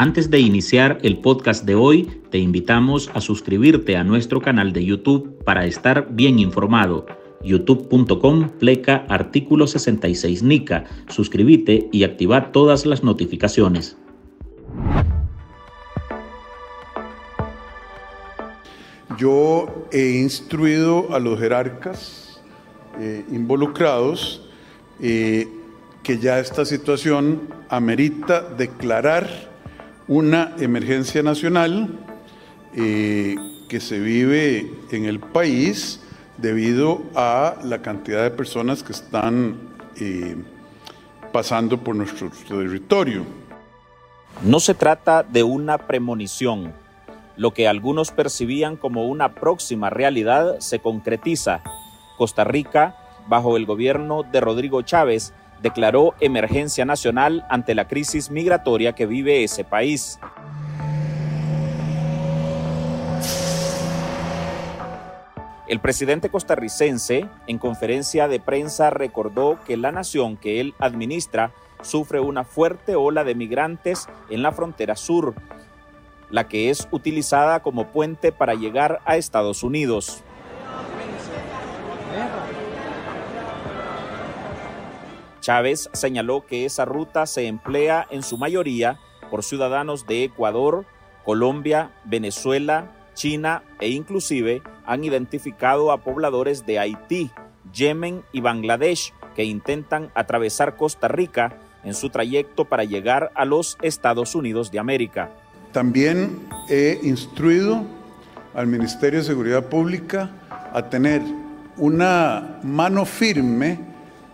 Antes de iniciar el podcast de hoy, te invitamos a suscribirte a nuestro canal de YouTube para estar bien informado. youtube.com pleca artículo 66 NICA. Suscríbete y activa todas las notificaciones. Yo he instruido a los jerarcas eh, involucrados eh, que ya esta situación amerita declarar una emergencia nacional eh, que se vive en el país debido a la cantidad de personas que están pasando por nuestro territorio. No se trata de una premonición lo que algunos percibían como una próxima realidad se concretiza. Costa Rica, bajo el gobierno de Rodrigo Chávez, declaró emergencia nacional ante la crisis migratoria que vive ese país. El presidente costarricense, en conferencia de prensa, recordó que la nación que él administra sufre una fuerte ola de migrantes en la frontera sur la que es utilizada como puente para llegar a Estados Unidos. Chávez señaló que esa ruta se emplea en su mayoría por ciudadanos de Ecuador, Colombia, Venezuela, China e inclusive han identificado a pobladores de Haití, Yemen y Bangladesh que intentan atravesar Costa Rica en su trayecto para llegar a los Estados Unidos de América. También he instruido al Ministerio de Seguridad Pública a tener una mano firme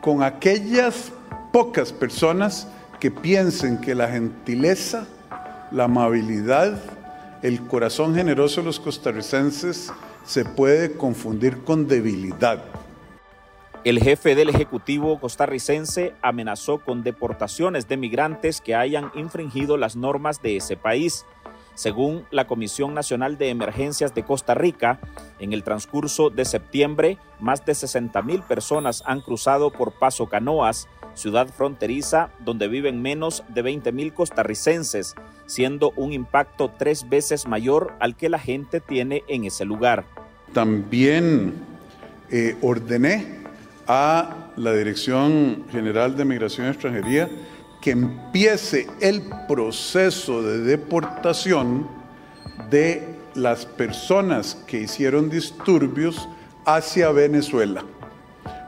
con aquellas pocas personas que piensen que la gentileza, la amabilidad, el corazón generoso de los costarricenses se puede confundir con debilidad. El jefe del Ejecutivo costarricense amenazó con deportaciones de migrantes que hayan infringido las normas de ese país. Según la Comisión Nacional de Emergencias de Costa Rica, en el transcurso de septiembre, más de 60 mil personas han cruzado por Paso Canoas, ciudad fronteriza donde viven menos de 20 mil costarricenses, siendo un impacto tres veces mayor al que la gente tiene en ese lugar. También eh, ordené a la Dirección General de Migración y Extranjería que empiece el proceso de deportación de las personas que hicieron disturbios hacia Venezuela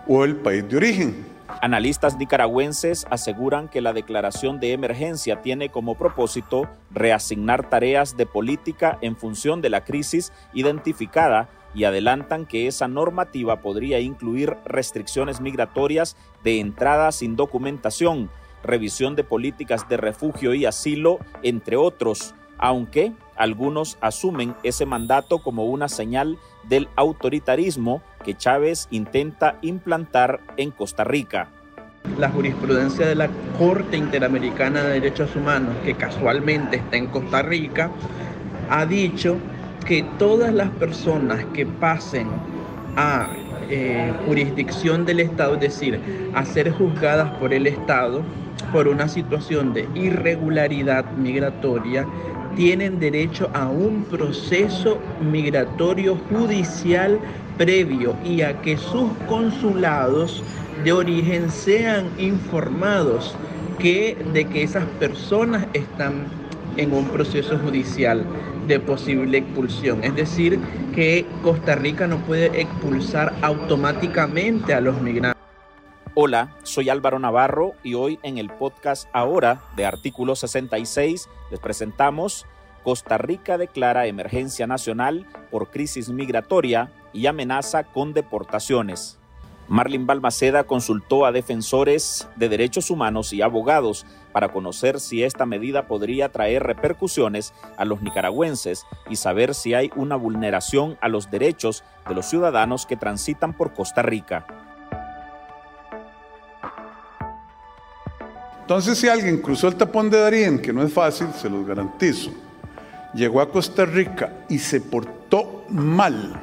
o el país de origen. Analistas nicaragüenses aseguran que la declaración de emergencia tiene como propósito reasignar tareas de política en función de la crisis identificada y adelantan que esa normativa podría incluir restricciones migratorias de entrada sin documentación, revisión de políticas de refugio y asilo, entre otros, aunque algunos asumen ese mandato como una señal del autoritarismo que Chávez intenta implantar en Costa Rica. La jurisprudencia de la Corte Interamericana de Derechos Humanos, que casualmente está en Costa Rica, ha dicho que todas las personas que pasen a eh, jurisdicción del Estado, es decir, a ser juzgadas por el Estado por una situación de irregularidad migratoria, tienen derecho a un proceso migratorio judicial previo y a que sus consulados de origen sean informados que, de que esas personas están en un proceso judicial de posible expulsión. Es decir, que Costa Rica no puede expulsar automáticamente a los migrantes. Hola, soy Álvaro Navarro y hoy en el podcast Ahora de Artículo 66 les presentamos Costa Rica declara emergencia nacional por crisis migratoria y amenaza con deportaciones. Marlin Balmaceda consultó a defensores de derechos humanos y abogados para conocer si esta medida podría traer repercusiones a los nicaragüenses y saber si hay una vulneración a los derechos de los ciudadanos que transitan por Costa Rica. Entonces, si alguien cruzó el tapón de Darien, que no es fácil, se los garantizo, llegó a Costa Rica y se portó mal,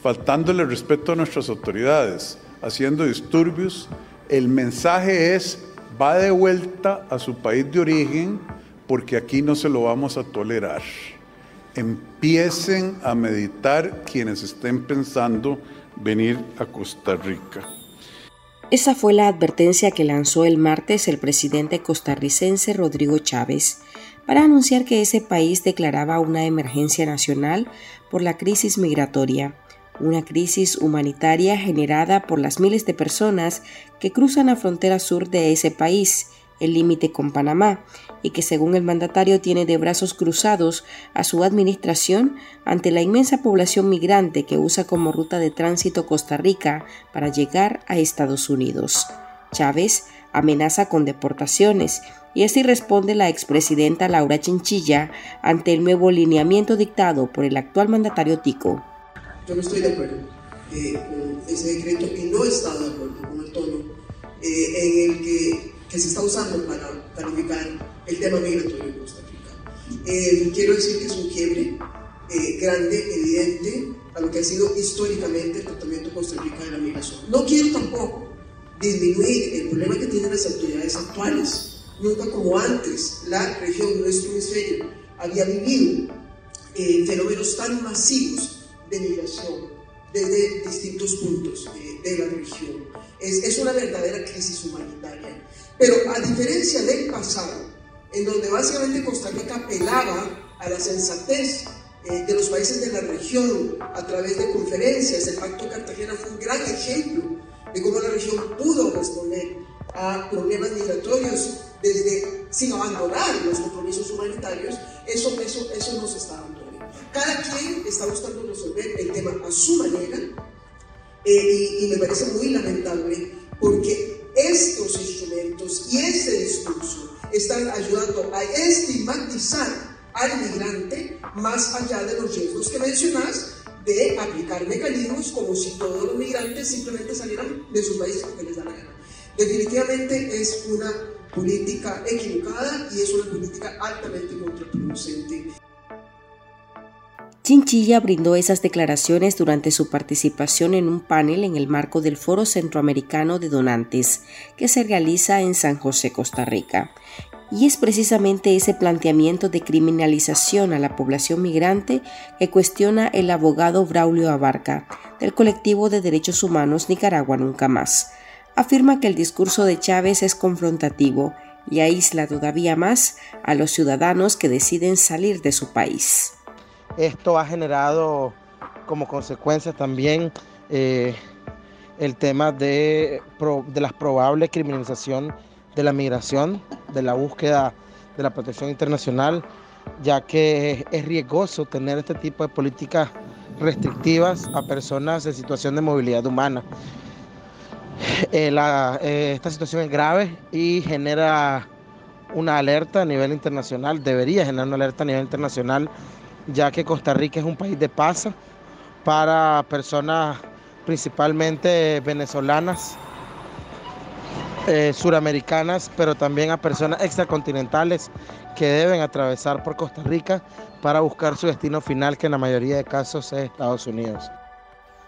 faltándole respeto a nuestras autoridades, haciendo disturbios, el mensaje es, va de vuelta a su país de origen porque aquí no se lo vamos a tolerar. Empiecen a meditar quienes estén pensando venir a Costa Rica. Esa fue la advertencia que lanzó el martes el presidente costarricense Rodrigo Chávez para anunciar que ese país declaraba una emergencia nacional por la crisis migratoria, una crisis humanitaria generada por las miles de personas que cruzan la frontera sur de ese país, el límite con Panamá, y que según el mandatario tiene de brazos cruzados a su administración ante la inmensa población migrante que usa como ruta de tránsito Costa Rica para llegar a Estados Unidos. Chávez amenaza con deportaciones y así responde la expresidenta Laura Chinchilla ante el nuevo lineamiento dictado por el actual mandatario Tico. Yo no estoy de acuerdo eh, con ese decreto y no he de acuerdo con el tono eh, en el que, que, se está usando para calificar el tema migratorio en Costa Rica. Eh, quiero decir que es un quiebre grande, evidente, a lo que ha sido históricamente el tratamiento de Costa Rica de la migración. No quiero tampoco disminuir el problema que tienen las autoridades actuales Nunca como antes la región, nuestro hemisferio, había vivido eh, fenómenos tan masivos de migración desde distintos puntos de, la región. Es, es, una verdadera crisis humanitaria. Pero a diferencia del pasado, en donde básicamente Costa Rica apelaba a la sensatez eh, de los países de la región a través de conferencias, el Pacto Cartagena fue un gran ejemplo de cómo la región pudo responder a problemas migratorios desde, sin abandonar los compromisos humanitarios, eso, eso, eso no se está dando. Cada quien está buscando resolver el tema a su manera eh, y, me parece muy lamentable porque estos instrumentos y ese discurso están ayudando a estigmatizar al migrante más allá de los riesgos que mencionas de aplicar mecanismos como si todos los migrantes simplemente salieran de su país porque les da la gana. Definitivamente es una política equivocada y es una política altamente contraproducente. Chinchilla brindó esas declaraciones durante su participación en un panel en el marco del Foro Centroamericano de Donantes, que se realiza en San José, Costa Rica. Y es precisamente ese planteamiento de criminalización a la población migrante que cuestiona el abogado Braulio Abarca, del colectivo de derechos humanos Nicaragua Nunca Más afirma que el discurso de Chávez es confrontativo y aísla todavía más a los ciudadanos que deciden salir de su país. Esto ha generado como consecuencia también eh, el tema de, de la probable criminalización de la migración, de la búsqueda de la protección internacional, ya que es riesgoso tener este tipo de políticas restrictivas a personas en situación de movilidad humana. Eh, eh, esta situación es grave y genera una alerta a nivel internacional, debería generar una alerta a nivel internacional, ya que Costa Rica es un país de paso para personas principalmente venezolanas, eh, suramericanas, pero también a personas extracontinentales que deben atravesar por Costa Rica para buscar su destino final, que en la mayoría de casos es Estados Unidos.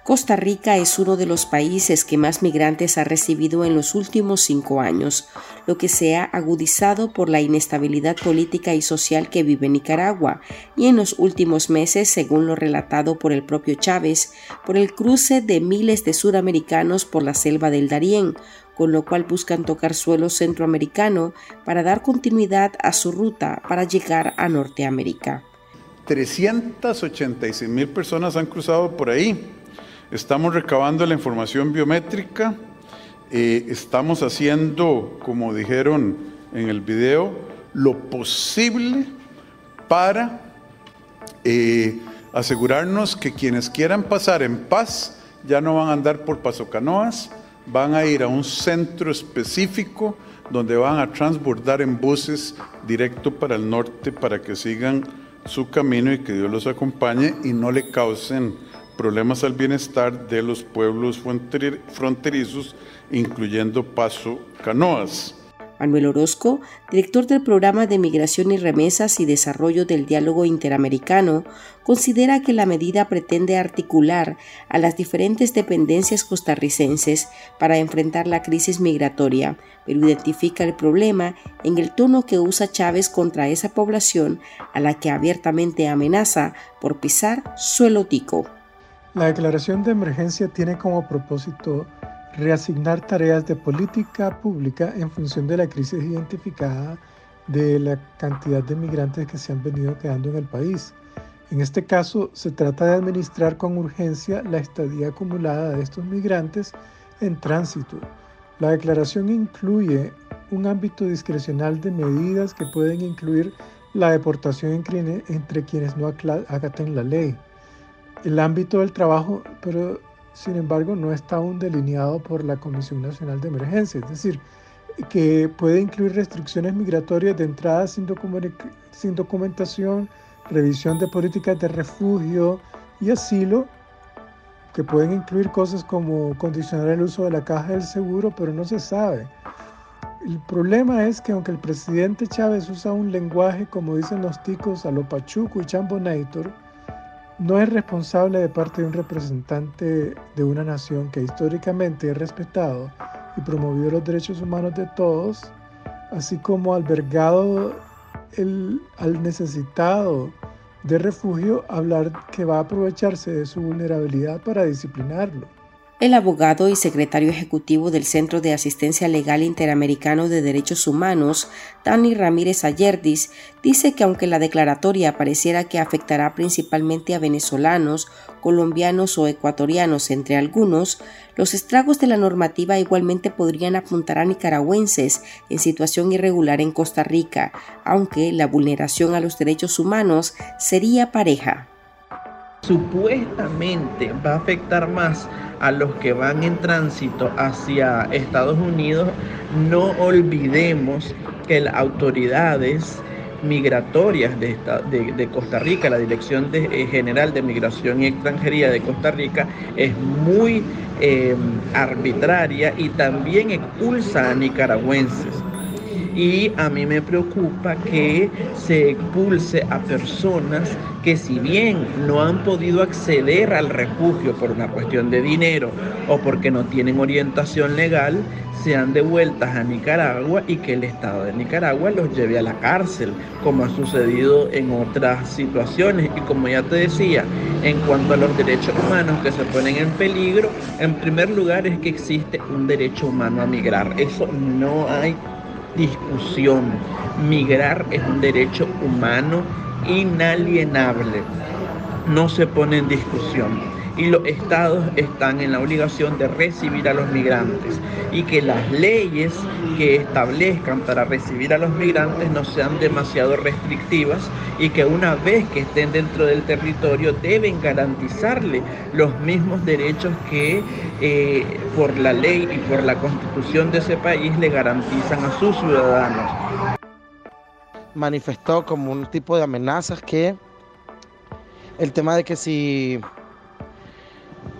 Costa Rica es uno de los países que más migrantes ha recibido en los últimos cinco años, lo que se ha agudizado por la inestabilidad política y social que vive Nicaragua, y en los últimos meses, según lo relatado por el propio Chávez, por el cruce de miles de suramericanos por la selva del Darién, con lo cual buscan tocar suelo centroamericano para dar continuidad a su ruta para llegar a Norteamérica. 386 mil personas han cruzado por ahí Estamos recabando la información biométrica, eh, estamos haciendo, como dijeron en el video, lo posible para eh, asegurarnos que quienes quieran pasar en paz ya no van a andar por pasocanoas, van a ir a un centro específico donde van a transbordar en buses directo para el norte para que sigan su camino y que Dios los acompañe y no le causen problemas al bienestar de los pueblos fronterizos, incluyendo Paso Canoas. Manuel Orozco, director del Programa de Migración y Remesas y Desarrollo del Diálogo Interamericano, considera que la medida pretende articular a las diferentes dependencias costarricenses para enfrentar la crisis migratoria, pero identifica el problema en el tono que usa Chávez contra esa población a la que abiertamente amenaza por pisar suelo tico. La declaración de emergencia tiene como propósito reasignar tareas de política pública en función de la crisis identificada de la cantidad de migrantes que se han venido quedando en el país. En este caso, se trata de administrar con urgencia la estadía acumulada de estos migrantes en tránsito. La declaración incluye un ámbito discrecional de medidas que pueden incluir la deportación entre quienes no acaten la ley. El ámbito del trabajo, pero sin embargo, no está aún delineado por la Comisión Nacional de Emergencia, es decir, que puede incluir restricciones migratorias de entrada sin, documentación, revisión de políticas de refugio y asilo, que pueden incluir cosas como condicionar el uso de la caja del seguro, pero no se sabe. El problema es que aunque el presidente Chávez usa un lenguaje, como dicen los ticos, a lo pachuco y chambonator, no es responsable de parte de un representante de una nación que históricamente ha respetado y promovido los derechos humanos de todos, así como albergado el, al necesitado de refugio, hablar que va a aprovecharse de su vulnerabilidad para disciplinarlo. El abogado y secretario ejecutivo del Centro de Asistencia Legal Interamericano de Derechos Humanos, Dani Ramírez Ayerdis, dice que aunque la declaratoria pareciera que afectará principalmente a venezolanos, colombianos o ecuatorianos, entre algunos, los estragos de la normativa igualmente podrían apuntar a nicaragüenses en situación irregular en Costa Rica, aunque la vulneración a los derechos humanos sería pareja. Supuestamente va a afectar más a los que van en tránsito hacia Estados Unidos, no olvidemos que las autoridades migratorias de, Costa Rica, la Dirección eh, General de Migración y Extranjería de Costa Rica, es muy em, arbitraria y también expulsa a nicaragüenses. Y a mí me preocupa que se expulse a personas que si bien no han podido acceder al refugio por una cuestión de dinero o porque no tienen orientación legal, sean devueltas a Nicaragua y que el Estado de Nicaragua los lleve a la cárcel, como ha sucedido en otras situaciones. Y como ya te decía, en cuanto a los derechos humanos que se ponen en peligro, en primer lugar es que existe un derecho humano a migrar. Eso no hay discusión. Migrar es un derecho humano inalienable. No se pone en discusión y los estados están en la obligación de recibir a los migrantes y que las leyes que establezcan para recibir a los migrantes no sean demasiado restrictivas y que una vez que estén dentro del territorio deben garantizarle los mismos derechos que eh, por la ley y por la constitución de ese país le garantizan a sus ciudadanos. Manifestó como un tipo de amenazas que el tema de que si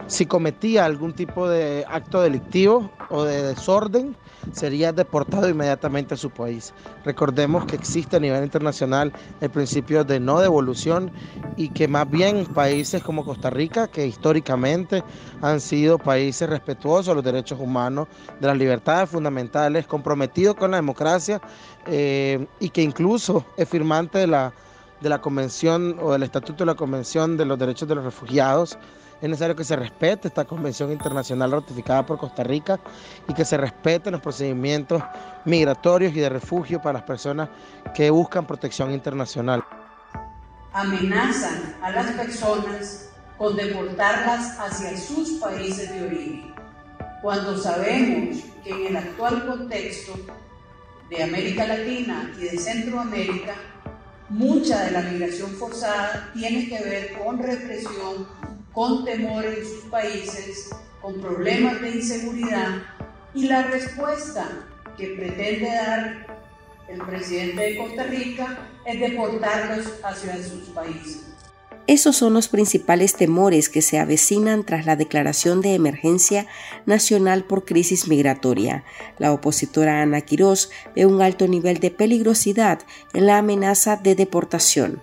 si cometía algún tipo de acto delictivo o de desorden, sería deportado inmediatamente a su país. Recordemos que existe a nivel internacional el principio de no devolución y que más bien países como Costa Rica, que históricamente han sido países respetuosos de los derechos humanos, de las libertades fundamentales, comprometidos con la democracia eh, y que incluso es firmante de la, de la Convención o del Estatuto de la Convención de los Derechos de los Refugiados, es necesario que se respete esta convención internacional ratificada por Costa Rica y que se respeten los procedimientos migratorios y de refugio para las personas que buscan protección internacional. Amenazan a las personas con deportarlas hacia sus países de origen, cuando sabemos que en el actual contexto de América Latina y de Centroamérica, mucha de la migración forzada tiene que ver con represión con temor en sus países, con problemas de inseguridad y la respuesta que pretende dar el presidente de Costa Rica es deportarlos hacia sus países. Esos son los principales temores que se avecinan tras la declaración de emergencia nacional por crisis migratoria. La opositora Ana Quirós ve un alto nivel de peligrosidad en la amenaza de deportación.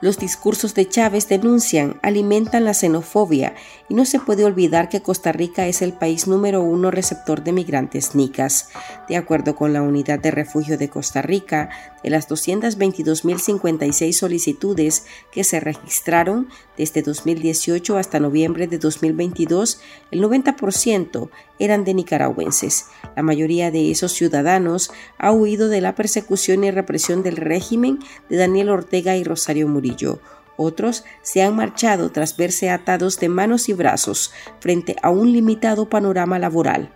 Los discursos de Chávez denuncian, alimentan la xenofobia y no se puede olvidar que Costa Rica es el país número uno receptor de migrantes nicas. De acuerdo con la Unidad de Refugio de Costa Rica, de las 222.056 solicitudes que se registraron desde 2018 hasta noviembre de 2022, el 90% eran de nicaragüenses. La mayoría de esos ciudadanos ha huido de la persecución y represión del régimen de Daniel Ortega y Rosario Murillo. Otros se han marchado tras verse atados de manos y brazos frente a un limitado panorama laboral.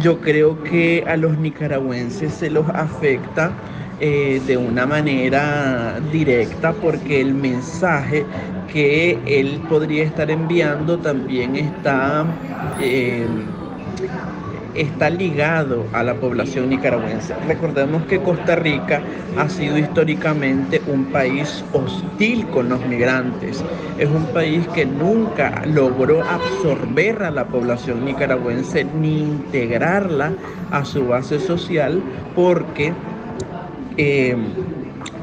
Yo creo que a los nicaragüenses se los afecta eh, de una manera directa porque el mensaje que él podría estar enviando también está, eh, está ligado a la población nicaragüense. Recordemos que Costa Rica ha sido históricamente un país hostil con los migrantes. Es un país que nunca logró absorber a la población nicaragüense ni integrarla a su base social porque Em,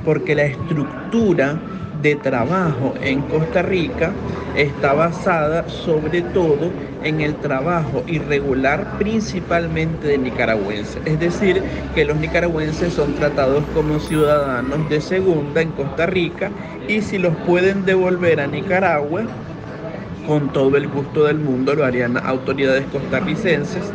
porque la estructura de trabajo en Costa Rica está basada sobre todo en el trabajo irregular principalmente de nicaragüenses. Es decir, que los nicaragüenses son tratados como ciudadanos de segunda en Costa Rica y si los pueden devolver a Nicaragua, con todo el gusto del mundo lo harían autoridades costarricenses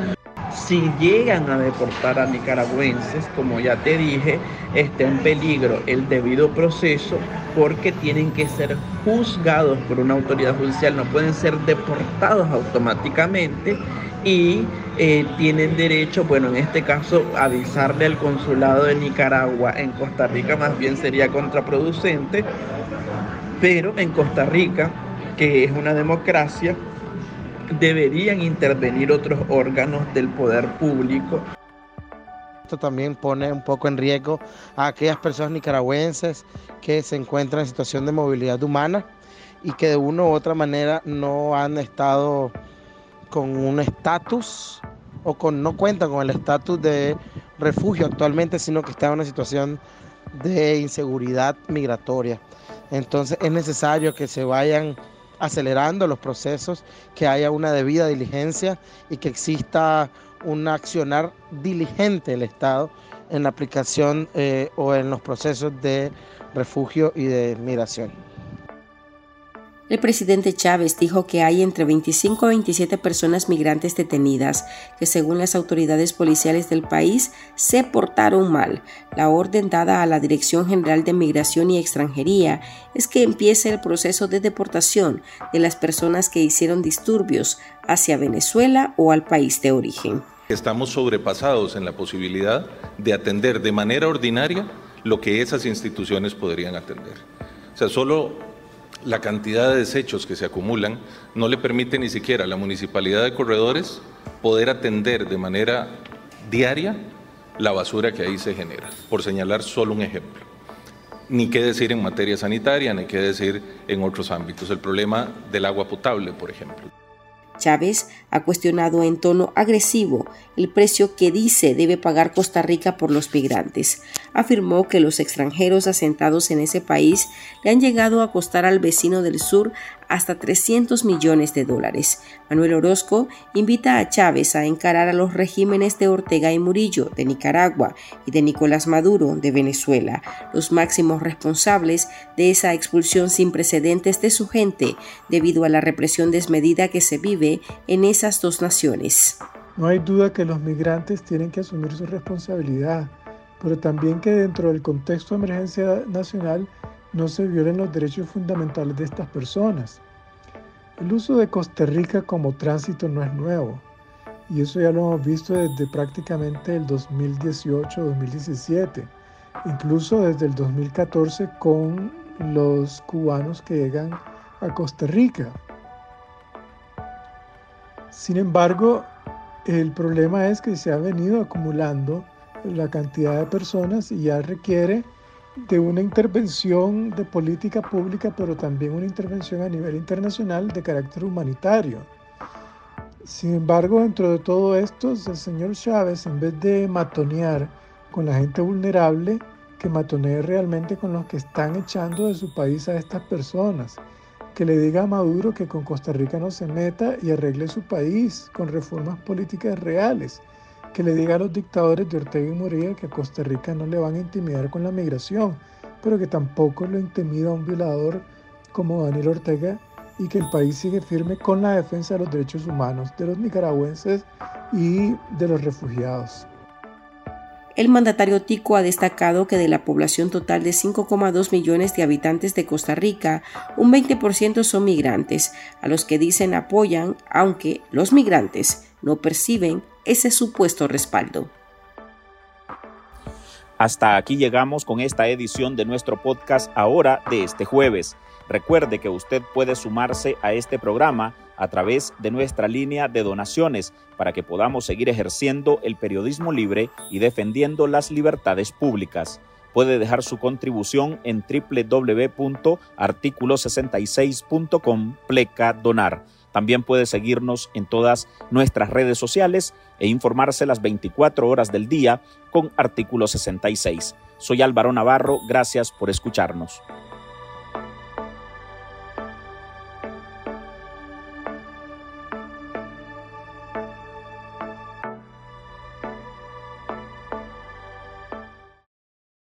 si llegan a deportar a nicaragüenses, como ya te dije, está en peligro el debido proceso porque tienen que ser juzgados por una autoridad judicial, no pueden ser deportados automáticamente y eh, tienen derecho, bueno, en este caso, avisarle al consulado de Nicaragua en Costa Rica más bien sería contraproducente, pero en Costa Rica, que es una democracia, deberían intervenir otros órganos del poder público. Esto también pone un poco en riesgo a aquellas personas nicaragüenses que se encuentran en situación de movilidad humana y que de una u otra manera no han estado con un estatus o con no cuentan con el estatus de refugio actualmente, sino que están en una situación de inseguridad migratoria. Entonces es necesario que se vayan acelerando los procesos, que haya una debida diligencia y que exista un accionar diligente del Estado en la aplicación eh, o en los procesos de refugio y de migración. El presidente Chávez dijo que hay entre 25 a 27 personas migrantes detenidas que según las autoridades policiales del país se portaron mal. La orden dada a la Dirección General de Migración y Extranjería es que empiece el proceso de deportación de las personas que hicieron disturbios hacia Venezuela o al país de origen. Estamos sobrepasados en la posibilidad de atender de manera ordinaria lo que esas instituciones podrían atender. O sea, solo la cantidad de desechos que se acumulan no le permite ni siquiera a la municipalidad de corredores poder atender de manera diaria la basura que ahí se genera, por señalar solo un ejemplo. Ni qué decir en materia sanitaria, ni qué decir en otros ámbitos. El problema del agua potable, por ejemplo. Chávez ha cuestionado en tono agresivo el precio que dice debe pagar Costa Rica por los migrantes. Afirmó que los extranjeros asentados en ese país le han llegado a costar al vecino del sur hasta 300 millones de dólares. Manuel Orozco invita a Chávez a encarar a los regímenes de Ortega y Murillo de Nicaragua y de Nicolás Maduro de Venezuela, los máximos responsables de esa expulsión sin precedentes de su gente debido a la represión desmedida que se vive en esas dos naciones. No hay duda que los migrantes tienen que asumir su responsabilidad, pero también que dentro del contexto de emergencia nacional no se violen los derechos fundamentales de estas personas. El uso de Costa Rica como tránsito no es nuevo, y eso ya lo hemos visto desde prácticamente el 2018-2017, incluso desde el 2014 con los cubanos que llegan a Costa Rica. Sin embargo, el problema es que se ha venido acumulando la cantidad de personas y ya requiere de una intervención de política pública, pero también una intervención a nivel internacional de carácter humanitario. Sin embargo, dentro de todo esto, el señor Chávez, en vez de matonear con la gente vulnerable, que matonee realmente con los que están echando de su país a estas personas, que le diga a Maduro que con Costa Rica no se meta y arregle su país con reformas políticas reales que le diga a los dictadores de Ortega y Murillo que a Costa Rica no le van a intimidar con la migración, pero que tampoco lo intimida un violador como Daniel Ortega y que el país sigue firme con la defensa de los derechos humanos de los nicaragüenses y de los refugiados. El mandatario Tico ha destacado que de la población total de 5,2 millones de habitantes de Costa Rica, un 20% son migrantes, a los que dicen apoyan, aunque los migrantes no perciben ese supuesto respaldo. Hasta aquí llegamos con esta edición de nuestro podcast ahora de este jueves. Recuerde que usted puede sumarse a este programa a través de nuestra línea de donaciones para que podamos seguir ejerciendo el periodismo libre y defendiendo las libertades públicas. Puede dejar su contribución en www.articulo66.com pleca donar. También puede seguirnos en todas nuestras redes sociales e informarse las 24 horas del día con artículo 66. Soy Álvaro Navarro, gracias por escucharnos.